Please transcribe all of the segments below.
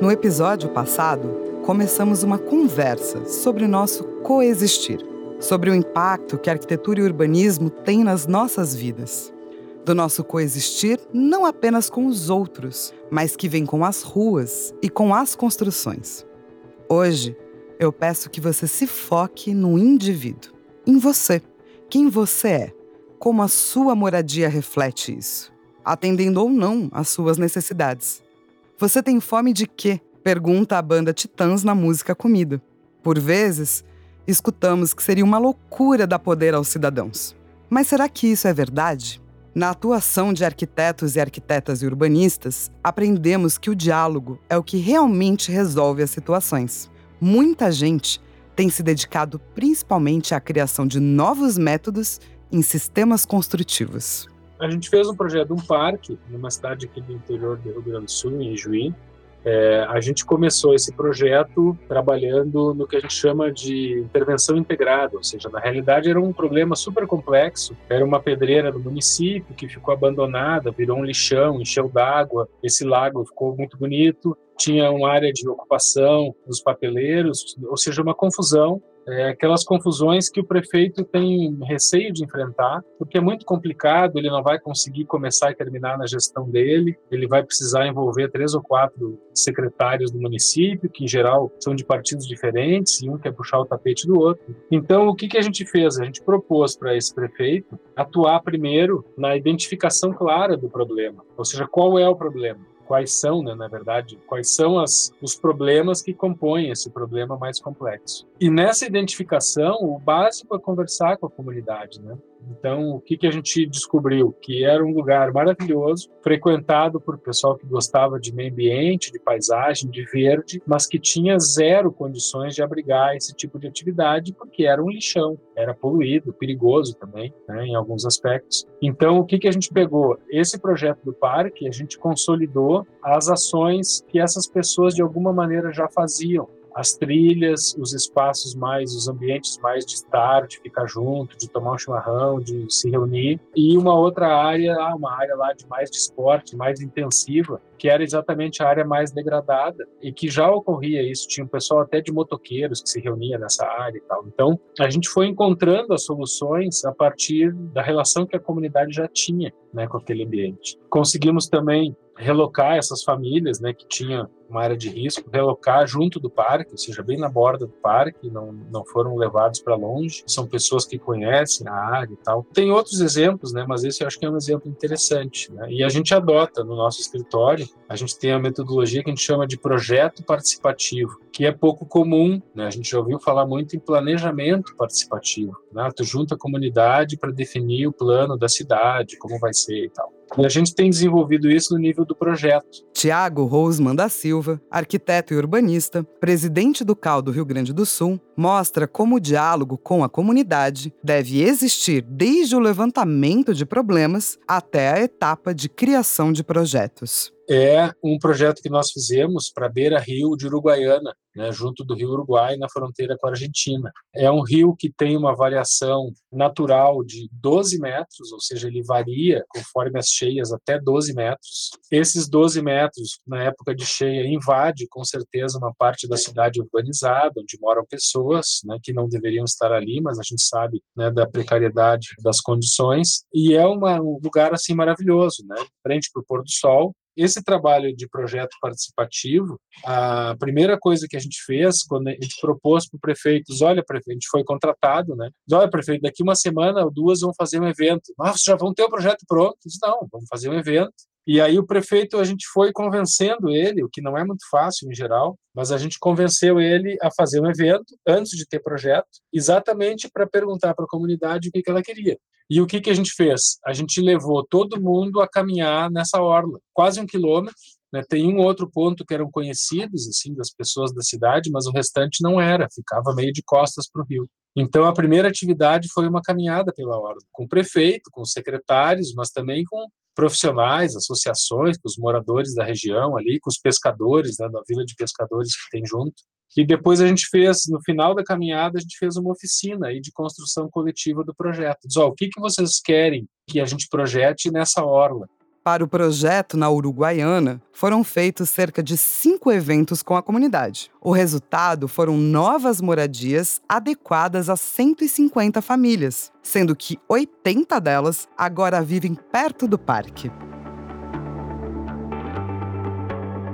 No episódio passado, começamos uma conversa sobre o nosso coexistir, sobre o impacto que arquitetura e urbanismo têm nas nossas vidas. Do nosso coexistir não apenas com os outros, mas que vem com as ruas e com as construções. Hoje, eu peço que você se foque no indivíduo, em você, quem você é, como a sua moradia reflete isso, atendendo ou não às suas necessidades. Você tem fome de quê? Pergunta a banda Titãs na música Comida. Por vezes, escutamos que seria uma loucura dar poder aos cidadãos. Mas será que isso é verdade? Na atuação de arquitetos e arquitetas e urbanistas, aprendemos que o diálogo é o que realmente resolve as situações. Muita gente tem se dedicado principalmente à criação de novos métodos em sistemas construtivos. A gente fez um projeto de um parque numa cidade aqui do interior do Rio Grande do Sul, em Juí. É, a gente começou esse projeto trabalhando no que a gente chama de intervenção integrada, ou seja, na realidade era um problema super complexo. Era uma pedreira do município que ficou abandonada, virou um lixão, encheu d'água. Esse lago ficou muito bonito, tinha uma área de ocupação dos papeleiros, ou seja, uma confusão é, aquelas confusões que o prefeito tem receio de enfrentar, porque é muito complicado, ele não vai conseguir começar e terminar na gestão dele, ele vai precisar envolver três ou quatro secretários do município, que em geral são de partidos diferentes, e um quer puxar o tapete do outro. Então, o que, que a gente fez? A gente propôs para esse prefeito atuar primeiro na identificação clara do problema, ou seja, qual é o problema quais são, né, na verdade, quais são as, os problemas que compõem esse problema mais complexo. E nessa identificação, o básico é conversar com a comunidade, né? Então, o que, que a gente descobriu? Que era um lugar maravilhoso, frequentado por pessoal que gostava de meio ambiente, de paisagem, de verde, mas que tinha zero condições de abrigar esse tipo de atividade, porque era um lixão, era poluído, perigoso também, né, em alguns aspectos. Então, o que, que a gente pegou? Esse projeto do parque, a gente consolidou as ações que essas pessoas, de alguma maneira, já faziam as trilhas, os espaços mais, os ambientes mais de estar, de ficar junto, de tomar um chimarrão, de se reunir, e uma outra área, ah, uma área lá de mais de esporte, mais intensiva, que era exatamente a área mais degradada e que já ocorria isso, tinha um pessoal até de motoqueiros que se reunia nessa área e tal. Então, a gente foi encontrando as soluções a partir da relação que a comunidade já tinha, né, com aquele ambiente. Conseguimos também relocar essas famílias, né, que tinham uma área de risco, relocar junto do parque, ou seja, bem na borda do parque, não, não foram levados para longe, são pessoas que conhecem a área e tal. Tem outros exemplos, né, mas esse eu acho que é um exemplo interessante, né, e a gente adota no nosso escritório, a gente tem a metodologia que a gente chama de projeto participativo, que é pouco comum, né, a gente já ouviu falar muito em planejamento participativo, né, tu junta a comunidade para definir o plano da cidade, como vai ser e tal. E a gente tem desenvolvido isso no nível do projeto. Tiago Rosman da Silva, arquiteto e urbanista, presidente do CAL do Rio Grande do Sul, mostra como o diálogo com a comunidade deve existir desde o levantamento de problemas até a etapa de criação de projetos é um projeto que nós fizemos para beira rio de Uruguaiana, né, junto do rio Uruguai, na fronteira com a Argentina. É um rio que tem uma variação natural de 12 metros, ou seja, ele varia conforme as cheias até 12 metros. Esses 12 metros, na época de cheia, invade com certeza uma parte da cidade urbanizada, onde moram pessoas né, que não deveriam estar ali, mas a gente sabe né, da precariedade das condições. E é uma, um lugar assim maravilhoso, né, frente para o pôr do sol, esse trabalho de projeto participativo, a primeira coisa que a gente fez, quando a gente propôs para o prefeito, olha, prefeito, a gente foi contratado, né? Olha, prefeito, daqui uma semana ou duas vão fazer um evento. Nossa, já vão ter o projeto pronto? Não, vamos fazer um evento. E aí o prefeito, a gente foi convencendo ele, o que não é muito fácil em geral, mas a gente convenceu ele a fazer um evento antes de ter projeto, exatamente para perguntar para a comunidade o que, que ela queria. E o que, que a gente fez? A gente levou todo mundo a caminhar nessa orla, quase um quilômetro. Né? Tem um outro ponto que eram conhecidos assim das pessoas da cidade, mas o restante não era, ficava meio de costas para o rio. Então a primeira atividade foi uma caminhada pela orla, com o prefeito, com os secretários, mas também com profissionais, associações, com os moradores da região ali, com os pescadores, né, da vila de pescadores que tem junto. E depois a gente fez, no final da caminhada, a gente fez uma oficina aí de construção coletiva do projeto. Diz, o que, que vocês querem que a gente projete nessa orla? Para o projeto na Uruguaiana, foram feitos cerca de cinco eventos com a comunidade. O resultado foram novas moradias adequadas a 150 famílias, sendo que 80 delas agora vivem perto do parque.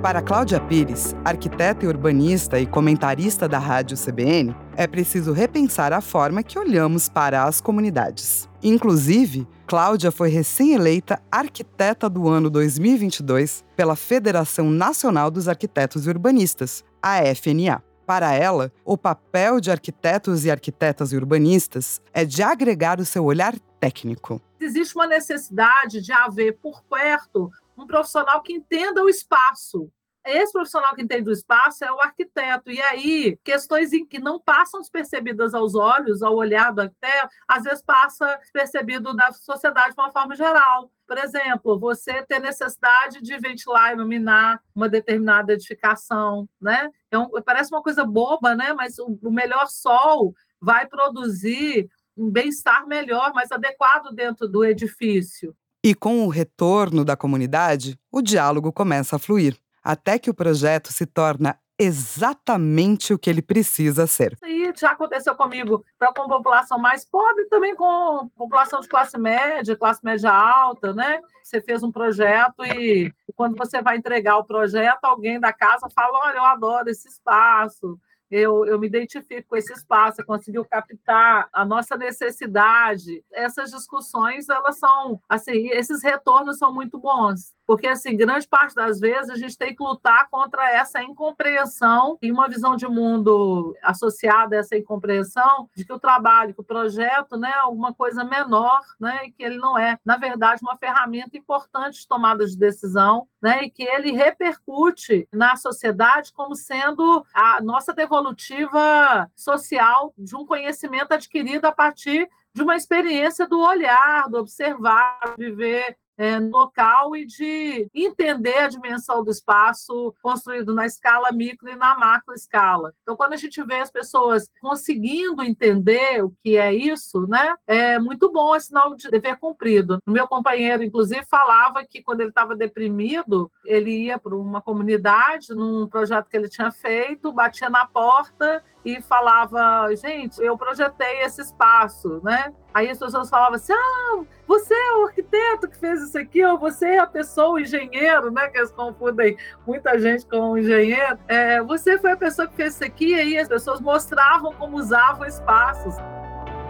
Para Cláudia Pires, arquiteta e urbanista e comentarista da Rádio CBN, é preciso repensar a forma que olhamos para as comunidades. Inclusive, Cláudia foi recém-eleita arquiteta do ano 2022 pela Federação Nacional dos Arquitetos e Urbanistas, a FNA. Para ela, o papel de arquitetos e arquitetas e urbanistas é de agregar o seu olhar técnico. Existe uma necessidade de haver por perto um profissional que entenda o espaço, esse profissional que entende o espaço é o arquiteto. E aí, questões em que não passam despercebidas aos olhos, ao olhar do arquiteto, às vezes passa despercebido da sociedade de uma forma geral. Por exemplo, você ter necessidade de ventilar iluminar uma determinada edificação, né? Então, parece uma coisa boba, né? Mas o melhor sol vai produzir um bem-estar melhor, mais adequado dentro do edifício. E com o retorno da comunidade, o diálogo começa a fluir até que o projeto se torna exatamente o que ele precisa ser. Isso já aconteceu comigo para com população mais pobre, também com população de classe média, classe média alta, né? Você fez um projeto e quando você vai entregar o projeto, alguém da casa fala: Olha, eu adoro esse espaço, eu, eu me identifico com esse espaço, conseguiu captar a nossa necessidade. Essas discussões, elas são, assim, esses retornos são muito bons. Porque, assim, grande parte das vezes a gente tem que lutar contra essa incompreensão e uma visão de mundo associada a essa incompreensão de que o trabalho, que o projeto, né, é alguma coisa menor, né, e que ele não é, na verdade, uma ferramenta importante de tomada de decisão, né, e que ele repercute na sociedade como sendo a nossa devolutiva social de um conhecimento adquirido a partir de uma experiência do olhar, do observar, viver é, local e de entender a dimensão do espaço construído na escala micro e na macro escala. Então, quando a gente vê as pessoas conseguindo entender o que é isso, né, é muito bom, é sinal de dever cumprido. O meu companheiro, inclusive, falava que quando ele estava deprimido, ele ia para uma comunidade, num projeto que ele tinha feito, batia na porta e falava, gente, eu projetei esse espaço, né? Aí as pessoas falavam assim, ah, você é o arquiteto que fez isso aqui, ou você é a pessoa, o engenheiro, né? Que eles confundem muita gente com um engenheiro. É, você foi a pessoa que fez isso aqui, e aí as pessoas mostravam como usavam espaços.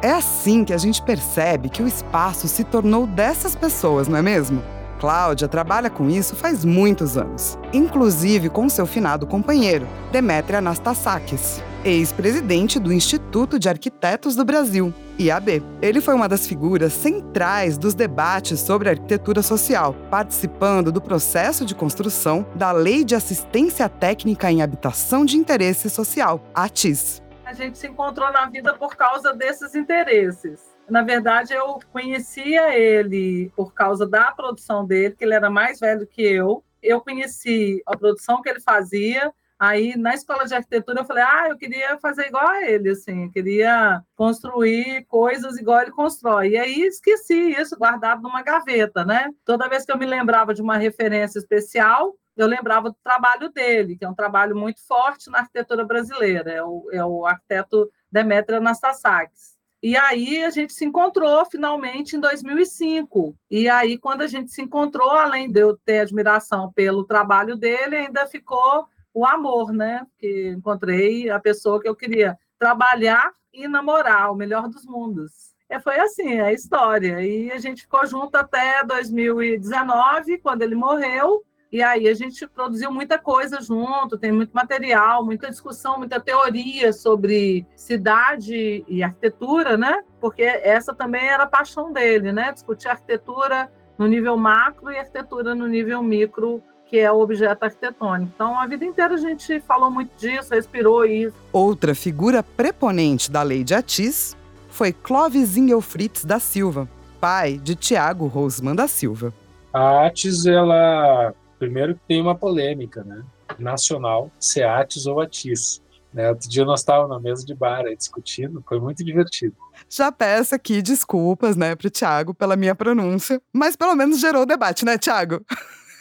É assim que a gente percebe que o espaço se tornou dessas pessoas, não é mesmo? Cláudia trabalha com isso faz muitos anos, inclusive com seu finado companheiro, Demetria Anastasakis, ex-presidente do Instituto de Arquitetos do Brasil, IAB. Ele foi uma das figuras centrais dos debates sobre arquitetura social, participando do processo de construção da Lei de Assistência Técnica em Habitação de Interesse Social, ATIS. A gente se encontrou na vida por causa desses interesses. Na verdade, eu conhecia ele por causa da produção dele, que ele era mais velho que eu. Eu conheci a produção que ele fazia. Aí, na escola de arquitetura, eu falei, ah, eu queria fazer igual a ele, assim, eu queria construir coisas igual ele constrói. E aí, esqueci isso, guardado numa gaveta, né? Toda vez que eu me lembrava de uma referência especial, eu lembrava do trabalho dele, que é um trabalho muito forte na arquitetura brasileira, é o, é o arquiteto Demetrio Anastasakis. E aí a gente se encontrou finalmente em 2005. E aí, quando a gente se encontrou, além de eu ter admiração pelo trabalho dele, ainda ficou o amor, né? Que encontrei a pessoa que eu queria trabalhar e namorar, o melhor dos mundos. E foi assim, é a história. E a gente ficou junto até 2019, quando ele morreu. E aí a gente produziu muita coisa junto, tem muito material, muita discussão, muita teoria sobre cidade e arquitetura, né? Porque essa também era a paixão dele, né? Discutir arquitetura no nível macro e arquitetura no nível micro, que é o objeto arquitetônico. Então, a vida inteira a gente falou muito disso, respirou isso. Outra figura preponente da lei de Atis foi Clóvis Ingelfritz da Silva, pai de Tiago Rosman da Silva. A Atis, ela Primeiro que tem uma polêmica, né? Nacional, SEATES ou ATIS. Né? Outro dia nós estávamos na mesa de bar aí, discutindo, foi muito divertido. Já peço aqui desculpas, né, pro Tiago pela minha pronúncia, mas pelo menos gerou debate, né, Tiago?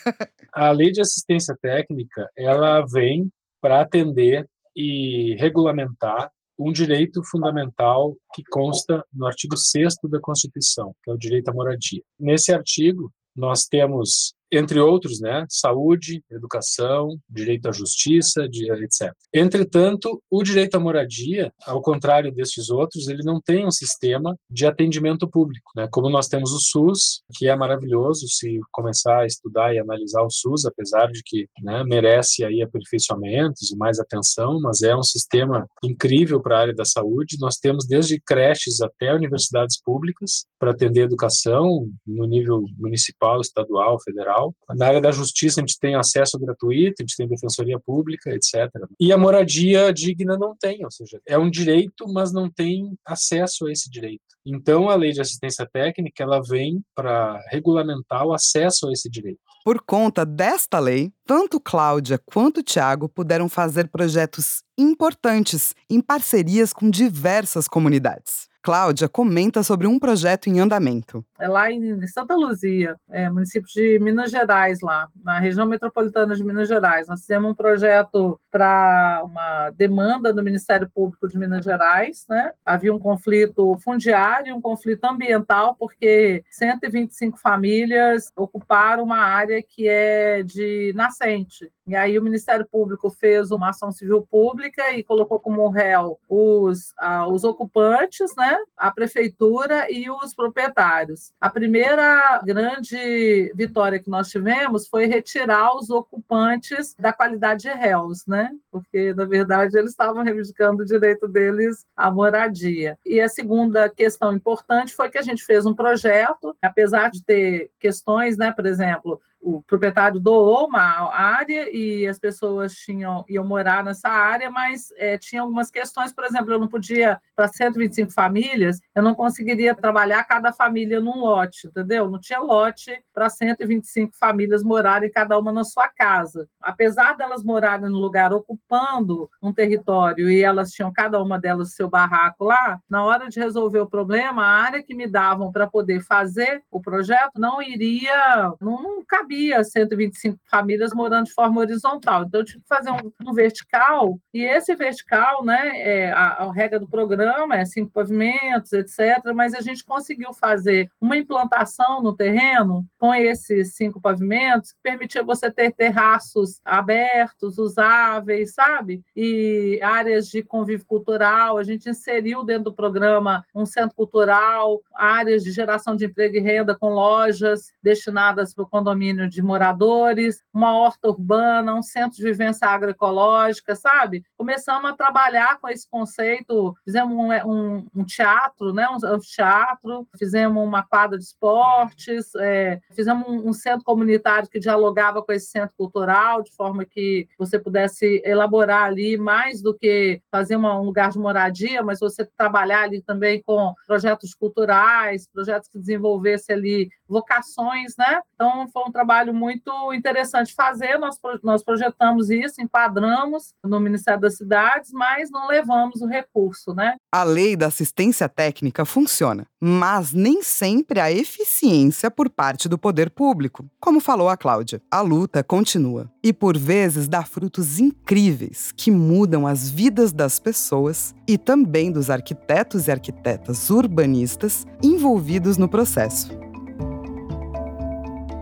A lei de assistência técnica, ela vem para atender e regulamentar um direito fundamental que consta no artigo 6 da Constituição, que é o direito à moradia. Nesse artigo, nós temos entre outros, né, saúde, educação, direito à justiça, etc. Entretanto, o direito à moradia, ao contrário desses outros, ele não tem um sistema de atendimento público, né? Como nós temos o SUS, que é maravilhoso se começar a estudar e analisar o SUS, apesar de que né, merece aí aperfeiçoamentos e mais atenção, mas é um sistema incrível para a área da saúde. Nós temos desde creches até universidades públicas para atender educação no nível municipal, estadual, federal na área da justiça, a gente tem acesso gratuito, a gente tem defensoria pública, etc. E a moradia digna não tem, ou seja, é um direito, mas não tem acesso a esse direito. Então, a lei de assistência técnica, ela vem para regulamentar o acesso a esse direito. Por conta desta lei, tanto Cláudia quanto Tiago puderam fazer projetos importantes em parcerias com diversas comunidades. Cláudia comenta sobre um projeto em andamento. É lá em Santa Luzia, é, município de Minas Gerais, lá, na região metropolitana de Minas Gerais. Nós fizemos um projeto para uma demanda do Ministério Público de Minas Gerais. Né? Havia um conflito fundiário, um conflito ambiental, porque 125 famílias ocuparam uma área que é de nascente. E aí o Ministério Público fez uma ação civil pública e colocou como réu os, ah, os ocupantes, né, a prefeitura e os proprietários. A primeira grande vitória que nós tivemos foi retirar os ocupantes da qualidade de réus, né, porque na verdade eles estavam reivindicando o direito deles à moradia. E a segunda questão importante foi que a gente fez um projeto, apesar de ter questões, né, por exemplo, o proprietário doou uma área e as pessoas tinham iam morar nessa área, mas é, tinha algumas questões, por exemplo, eu não podia para 125 famílias, eu não conseguiria trabalhar cada família num lote, entendeu? Não tinha lote para 125 famílias morarem cada uma na sua casa. Apesar delas morarem no lugar ocupando um território e elas tinham cada uma delas seu barraco lá, na hora de resolver o problema, a área que me davam para poder fazer o projeto não iria, não, não cabia cabia 125 famílias morando de forma horizontal. Então, eu tive que fazer um, um vertical, e esse vertical, né, é, a, a, regra do programa é cinco pavimentos, etc., mas a gente conseguiu fazer uma implantação no terreno com esses cinco pavimentos que permitia você ter terraços abertos, usáveis, sabe? E áreas de convívio cultural. A gente inseriu dentro do programa um centro cultural, áreas de geração de emprego e renda com lojas destinadas para o condomínio de moradores, uma horta urbana, um centro de vivência agroecológica, sabe? Começamos a trabalhar com esse conceito, fizemos um, um, um teatro, né? um anfiteatro, fizemos uma quadra de esportes, é, fizemos um, um centro comunitário que dialogava com esse centro cultural, de forma que você pudesse elaborar ali mais do que fazer uma, um lugar de moradia, mas você trabalhar ali também com projetos culturais, projetos que desenvolvessem ali vocações, né? Então, foi um trabalho muito interessante fazer. Nós, nós projetamos isso, enquadramos no Ministério das Cidades, mas não levamos o recurso, né? A lei da assistência técnica funciona, mas nem sempre a eficiência por parte do poder público. Como falou a Cláudia, a luta continua e por vezes dá frutos incríveis que mudam as vidas das pessoas e também dos arquitetos e arquitetas urbanistas envolvidos no processo.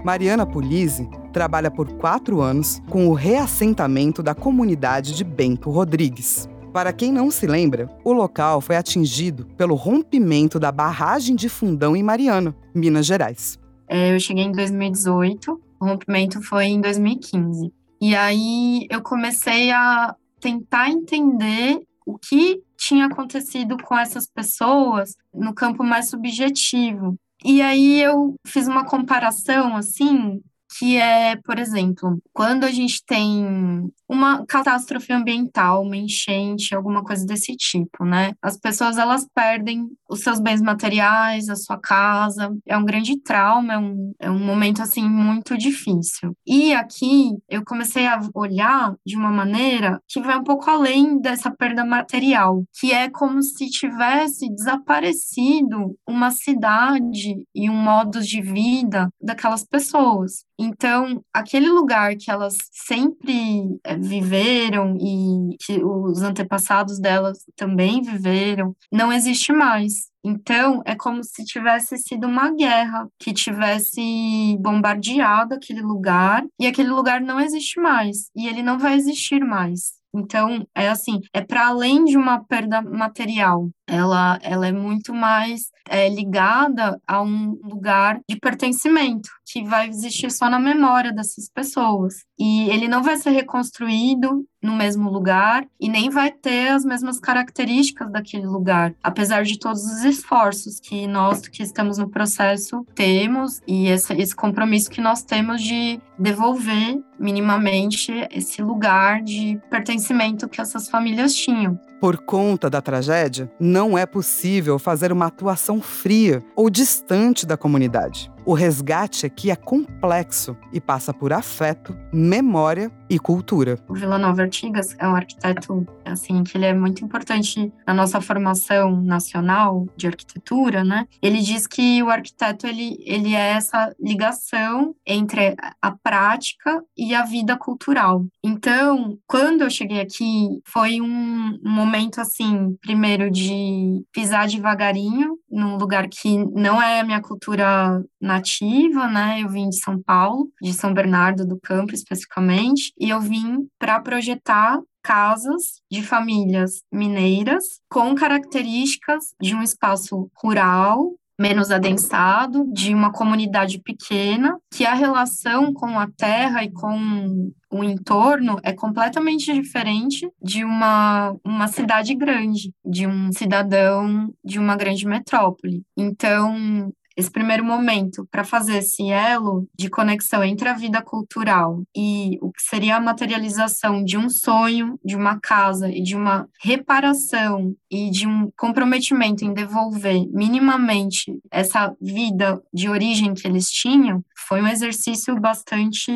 Mariana Pulise trabalha por quatro anos com o reassentamento da comunidade de Bento Rodrigues. Para quem não se lembra, o local foi atingido pelo rompimento da barragem de Fundão em Mariana, Minas Gerais. É, eu cheguei em 2018, o rompimento foi em 2015. E aí eu comecei a tentar entender o que tinha acontecido com essas pessoas no campo mais subjetivo. E aí eu fiz uma comparação, assim, que é, por exemplo, quando a gente tem uma catástrofe ambiental, uma enchente, alguma coisa desse tipo, né? As pessoas elas perdem os seus bens materiais, a sua casa, é um grande trauma, é um, é um momento assim muito difícil. E aqui eu comecei a olhar de uma maneira que vai um pouco além dessa perda material, que é como se tivesse desaparecido uma cidade e um modo de vida daquelas pessoas. Então, aquele lugar que elas sempre eh, viveram e que os antepassados delas também viveram, não existe mais. Então, é como se tivesse sido uma guerra que tivesse bombardeado aquele lugar e aquele lugar não existe mais e ele não vai existir mais. Então, é assim, é para além de uma perda material, ela, ela é muito mais é, ligada a um lugar de pertencimento, que vai existir só na memória dessas pessoas. E ele não vai ser reconstruído no mesmo lugar e nem vai ter as mesmas características daquele lugar, apesar de todos os esforços que nós que estamos no processo temos e esse, esse compromisso que nós temos de devolver minimamente esse lugar de pertencimento que essas famílias tinham. Por conta da tragédia, não é possível fazer uma atuação fria ou distante da comunidade. O resgate aqui é complexo e passa por afeto, memória e cultura. O Vila Nova Artigas é um arquiteto assim que ele é muito importante na nossa formação nacional de arquitetura, né? Ele diz que o arquiteto ele, ele é essa ligação entre a prática e a vida cultural. Então, quando eu cheguei aqui, foi um momento assim, primeiro de pisar devagarinho num lugar que não é a minha cultura nativa, né? Eu vim de São Paulo, de São Bernardo do Campo especificamente, e eu vim para projetar casas de famílias mineiras com características de um espaço rural, menos adensado, de uma comunidade pequena, que a relação com a terra e com o entorno é completamente diferente de uma, uma cidade grande, de um cidadão de uma grande metrópole. Então, esse primeiro momento para fazer esse elo de conexão entre a vida cultural e o que seria a materialização de um sonho, de uma casa e de uma reparação e de um comprometimento em devolver minimamente essa vida de origem que eles tinham, foi um exercício bastante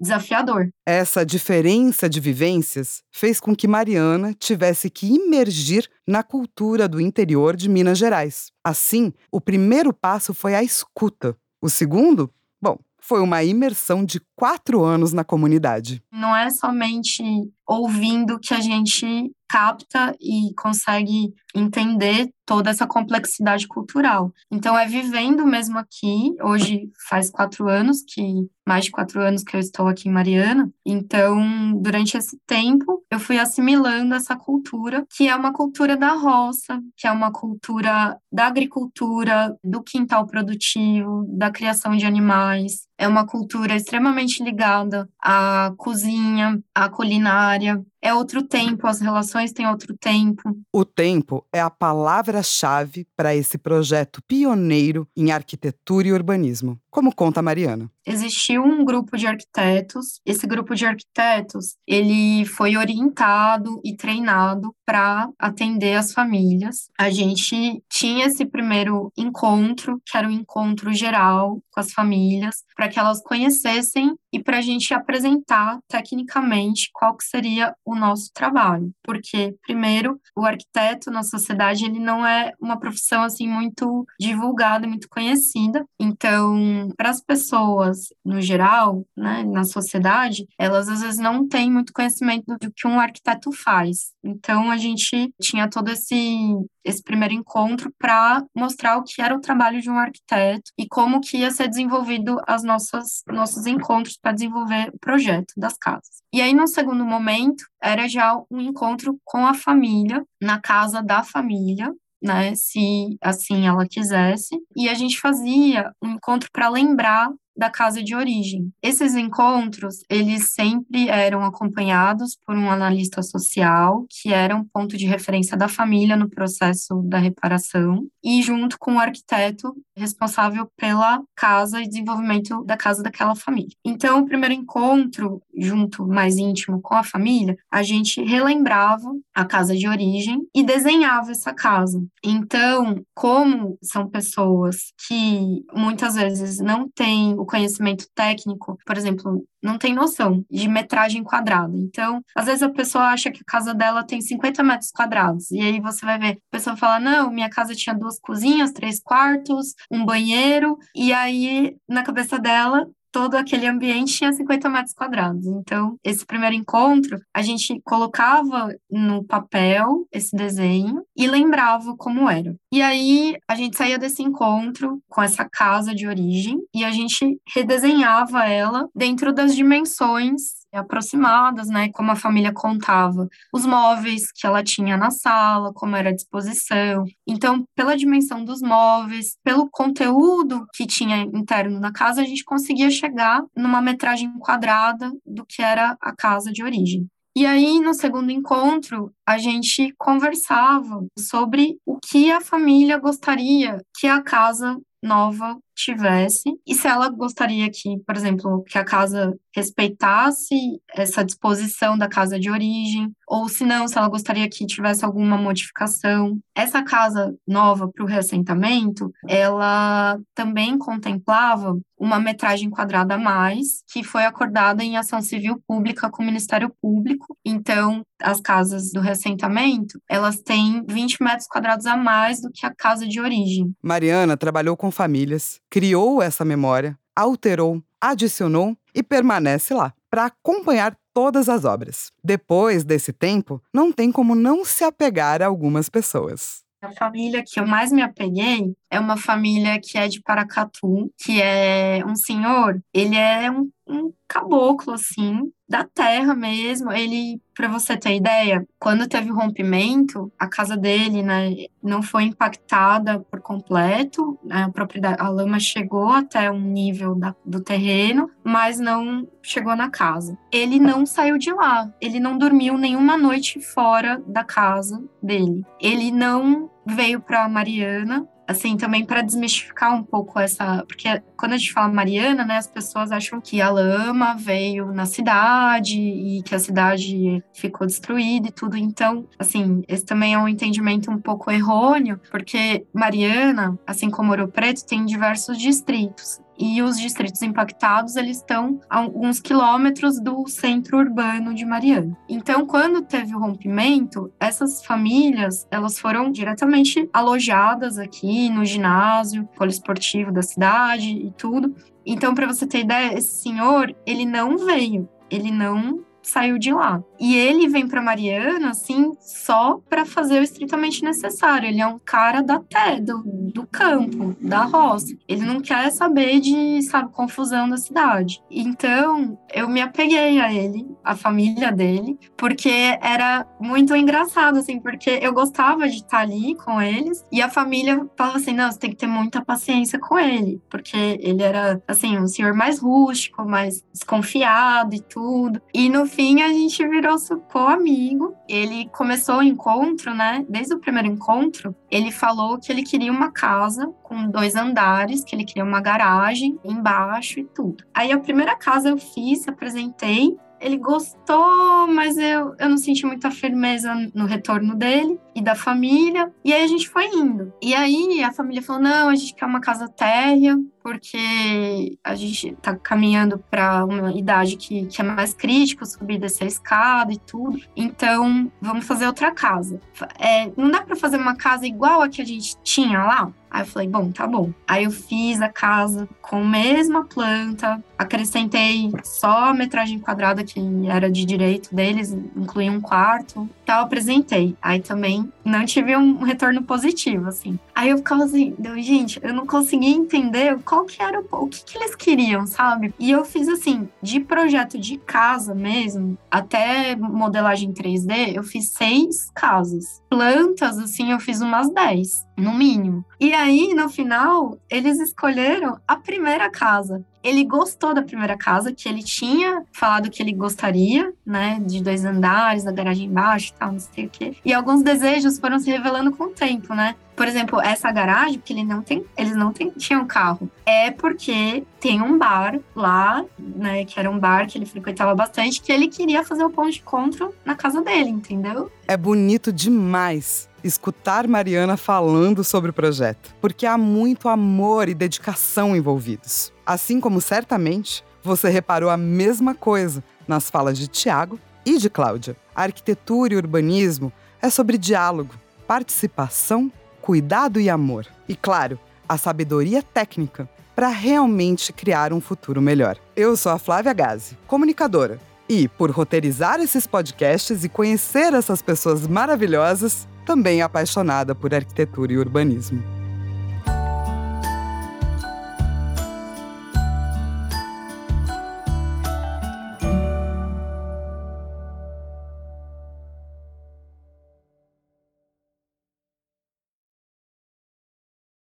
desafiador. Essa diferença de vivências fez com que Mariana tivesse que imergir na cultura do interior de Minas Gerais. Assim, o primeiro passo foi a escuta. O segundo, bom, foi uma imersão de quatro anos na comunidade. Não é somente ouvindo que a gente capta e consegue entender toda essa complexidade cultural. Então, é vivendo mesmo aqui. Hoje faz quatro anos que mais de quatro anos que eu estou aqui em Mariana. Então, durante esse tempo, eu fui assimilando essa cultura, que é uma cultura da roça, que é uma cultura da agricultura, do quintal produtivo, da criação de animais. É uma cultura extremamente ligada à cozinha, à culinária, é outro tempo, as relações têm outro tempo. O tempo é a palavra-chave para esse projeto pioneiro em arquitetura e urbanismo, como conta a Mariana. Existiu um grupo de arquitetos. Esse grupo de arquitetos, ele foi orientado e treinado para atender as famílias. A gente tinha esse primeiro encontro, que era um encontro geral com as famílias, para que elas conhecessem e para a gente apresentar tecnicamente qual que seria o nosso trabalho, porque primeiro o arquiteto na sociedade ele não é uma profissão assim muito divulgada, muito conhecida. Então, para as pessoas no geral, né, na sociedade, elas às vezes não têm muito conhecimento do que um arquiteto faz. Então, a gente tinha todo esse esse primeiro encontro para mostrar o que era o trabalho de um arquiteto e como que ia ser desenvolvido as nossas nossos encontros para desenvolver o projeto das casas. E aí no segundo momento era já um encontro com a família na casa da família né, se assim ela quisesse, e a gente fazia um encontro para lembrar da casa de origem. Esses encontros, eles sempre eram acompanhados por um analista social, que era um ponto de referência da família no processo da reparação, e junto com o arquiteto responsável pela casa e desenvolvimento da casa daquela família. Então, o primeiro encontro, junto mais íntimo com a família, a gente relembrava a casa de origem e desenhava essa casa. Então, como são pessoas que muitas vezes não têm o conhecimento técnico, por exemplo, não tem noção de metragem quadrada. Então, às vezes a pessoa acha que a casa dela tem 50 metros quadrados. E aí você vai ver, a pessoa fala: não, minha casa tinha duas cozinhas, três quartos, um banheiro. E aí, na cabeça dela, todo aquele ambiente tinha 50 metros quadrados. Então, esse primeiro encontro, a gente colocava no papel esse desenho e lembrava como era. E aí, a gente saía desse encontro com essa casa de origem e a gente redesenhava ela dentro das dimensões aproximadas, né? Como a família contava, os móveis que ela tinha na sala, como era a disposição. Então, pela dimensão dos móveis, pelo conteúdo que tinha interno na casa, a gente conseguia chegar numa metragem quadrada do que era a casa de origem. E aí, no segundo encontro, a gente conversava sobre o que a família gostaria que a casa nova tivesse e se ela gostaria que, por exemplo, que a casa respeitasse essa disposição da casa de origem, ou se não, se ela gostaria que tivesse alguma modificação. Essa casa nova para o reassentamento, ela também contemplava uma metragem quadrada a mais, que foi acordada em ação civil pública com o Ministério Público. Então, as casas do reassentamento, elas têm 20 metros quadrados a mais do que a casa de origem. Mariana trabalhou com famílias, criou essa memória, alterou, adicionou e permanece lá para acompanhar todas as obras. Depois desse tempo, não tem como não se apegar a algumas pessoas. A família que eu mais me apeguei é uma família que é de Paracatu, que é um senhor, ele é um, um caboclo, assim, da terra mesmo. Ele, para você ter ideia, quando teve o rompimento, a casa dele, né, não foi impactada por completo. Né, a propriedade, a lama chegou até um nível da, do terreno, mas não chegou na casa. Ele não saiu de lá. Ele não dormiu nenhuma noite fora da casa dele. Ele não veio para Mariana assim, também para desmistificar um pouco essa. Porque quando a gente fala Mariana, né, as pessoas acham que a lama veio na cidade e que a cidade ficou destruída e tudo. Então, assim, esse também é um entendimento um pouco errôneo, porque Mariana, assim como Ouro Preto, tem diversos distritos e os distritos impactados eles estão a alguns quilômetros do centro urbano de Mariana. Então, quando teve o rompimento, essas famílias elas foram diretamente alojadas aqui no ginásio poliesportivo da cidade e tudo. Então, para você ter ideia, esse senhor ele não veio, ele não saiu de lá. E ele vem para Mariana, assim, só para fazer o estritamente necessário. Ele é um cara da terra, do, do campo, da roça. Ele não quer saber de, sabe, confusão da cidade. Então, eu me apeguei a ele, a família dele, porque era muito engraçado, assim, porque eu gostava de estar ali com eles e a família falava assim: não, você tem que ter muita paciência com ele, porque ele era, assim, um senhor mais rústico, mais desconfiado e tudo. E no fim, a gente virou super amigo. Ele começou o encontro, né? Desde o primeiro encontro, ele falou que ele queria uma casa com dois andares, que ele queria uma garagem embaixo e tudo. Aí a primeira casa eu fiz, apresentei, ele gostou, mas eu, eu não senti muita firmeza no retorno dele e da família. E aí a gente foi indo. E aí a família falou: não, a gente quer uma casa térrea, porque a gente tá caminhando para uma idade que, que é mais crítica, subir dessa escada e tudo. Então, vamos fazer outra casa. É, não dá para fazer uma casa igual a que a gente tinha lá? Aí eu falei, bom, tá bom. Aí eu fiz a casa com a mesma planta, acrescentei só a metragem quadrada que era de direito deles, incluí um quarto, tal, apresentei. Aí também não tive um retorno positivo, assim. Aí eu ficava assim, gente, eu não conseguia entender qual que era, o que, que eles queriam, sabe? E eu fiz assim, de projeto de casa mesmo, até modelagem 3D, eu fiz seis casas. Plantas, assim, eu fiz umas dez, no mínimo. E aí, no final, eles escolheram a primeira casa. Ele gostou da primeira casa, que ele tinha falado que ele gostaria, né, de dois andares, da garagem embaixo e tal, não sei o quê. E alguns desejos foram se revelando com o tempo, né? Por exemplo, essa garagem, que ele não tem, eles não tem, tinham carro, é porque tem um bar lá, né, que era um bar que ele frequentava bastante, que ele queria fazer o ponto de encontro na casa dele, entendeu? É bonito demais escutar Mariana falando sobre o projeto, porque há muito amor e dedicação envolvidos. Assim como certamente você reparou a mesma coisa nas falas de Tiago e de Cláudia. Arquitetura e urbanismo é sobre diálogo, participação, cuidado e amor. E claro, a sabedoria técnica para realmente criar um futuro melhor. Eu sou a Flávia Gazi, comunicadora. E, por roteirizar esses podcasts e conhecer essas pessoas maravilhosas, também apaixonada por arquitetura e urbanismo.